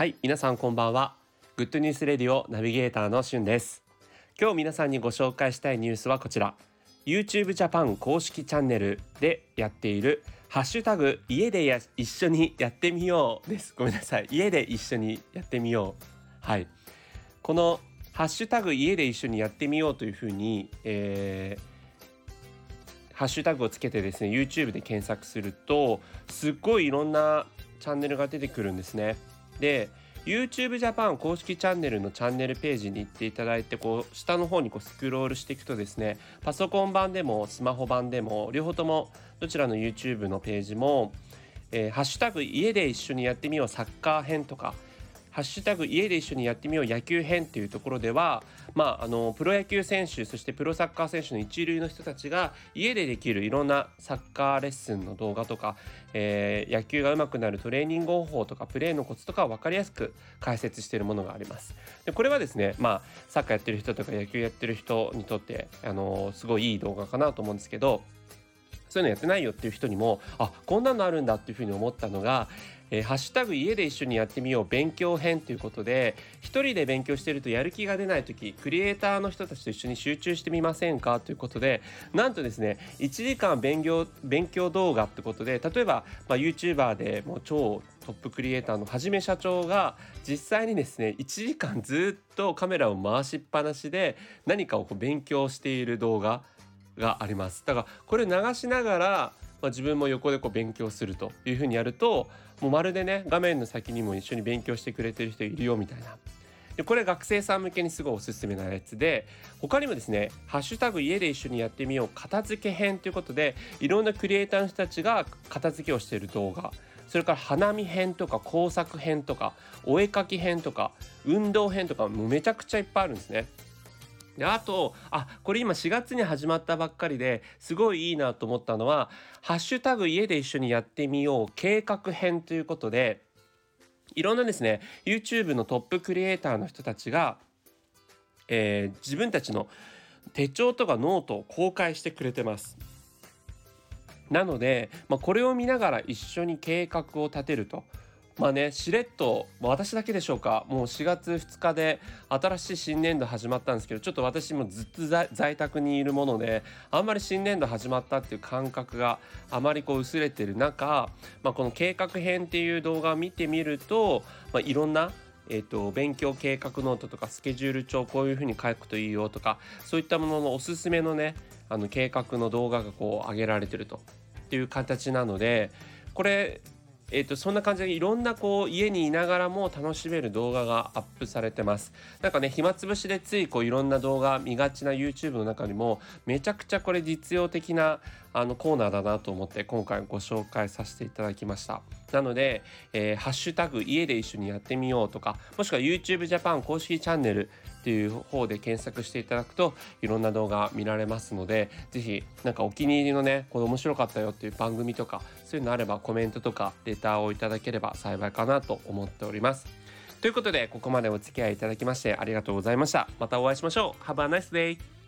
はい皆さんこんばんは。グッドニュースレディオナビゲーターのしゅんです。今日皆さんにご紹介したいニュースはこちら。YouTube ジャパン公式チャンネルでやっているハッシュタグ家でや一緒にやってみようです。ごめんなさい。家で一緒にやってみよう。はい。このハッシュタグ家で一緒にやってみようというふうに、えー、ハッシュタグをつけてですね YouTube で検索するとすっごいいろんなチャンネルが出てくるんですね。で YouTube Japan 公式チャンネルのチャンネルページに行っていただいてこう下の方にこうスクロールしていくとですねパソコン版でもスマホ版でも両方ともどちらの YouTube のページも、えー、ハッシュタグ家で一緒にやってみようサッカー編とかハッシュタグ家で一緒にやってみよう野球編っていうところでは、まあ、あのプロ野球選手そしてプロサッカー選手の一流の人たちが家でできるいろんなサッカーレッスンの動画とか、えー、野球が上手くなるトレーニング方法とかプレーのコツとかを分かりやすく解説しているものがあります。でこれはですね、まあ、サッカーやってる人とか野球やってる人にとってあのすごいいい動画かなと思うんですけどそういうのやってないよっていう人にもあこんなのあるんだっていうふうに思ったのがえー、ハッシュタグ家で一緒にやってみよう勉強編ということで一人で勉強してるとやる気が出ない時クリエイターの人たちと一緒に集中してみませんかということでなんとですね1時間勉強勉強動画ってことで例えば、まあ、YouTuber でもう超トップクリエイターのはじめ社長が実際にですね1時間ずっとカメラを回しっぱなしで何かをこう勉強している動画がありますだからこれ流しながらまあ、自分も横でこう勉強するというふうにやるともうまるでね画面の先にも一緒に勉強してくれてる人いるよみたいな。でこれ学生さん向けにすごいおすすめなやつで他にもですね「ハッシュタグ家で一緒にやってみよう片付け編」ということでいろんなクリエイターの人たちが片付けをしている動画それから花見編とか工作編とかお絵かき編とか運動編とかもうめちゃくちゃいっぱいあるんですね。であとあこれ今4月に始まったばっかりですごいいいなと思ったのは「ハッシュタグ家で一緒にやってみよう計画編」ということでいろんなですね YouTube のトップクリエイターの人たちが、えー、自分たちの手帳とかノートを公開してくれてます。なので、まあ、これを見ながら一緒に計画を立てると。まあねしれっと私だけでしょうか。もう4月2日で新しい新年度始まったんですけどちょっと私もずっと在宅にいるものであんまり新年度始まったっていう感覚があまりこう薄れてる中、まあ、この計画編っていう動画を見てみると、まあ、いろんなえーと、勉強計画ノートとかスケジュール帳こういうふうに書くといいよとかそういったもののおすすめのねあの計画の動画がこう上げられてると。っていう形なのでこれえーと、そんな感じでいろんなこう家にいながらも楽しめる動画がアップされてます。なんかね暇つぶしでついこういろんな動画見がちな YouTube の中にもめちゃくちゃこれ実用的なあのコーナーだなと思って今回ご紹介させていただきました。なので、えー、ハッシュタグ家で一緒にやってみようとかもしくは YouTube Japan 公式チャンネルっていう方で検索していただくといろんな動画見られますので是非なんかお気に入りのねこれ面白かったよっていう番組とかそういうのあればコメントとかレターをいただければ幸いかなと思っております。ということでここまでお付き合いいただきましてありがとうございました。またお会いしましょう。Have a nice day!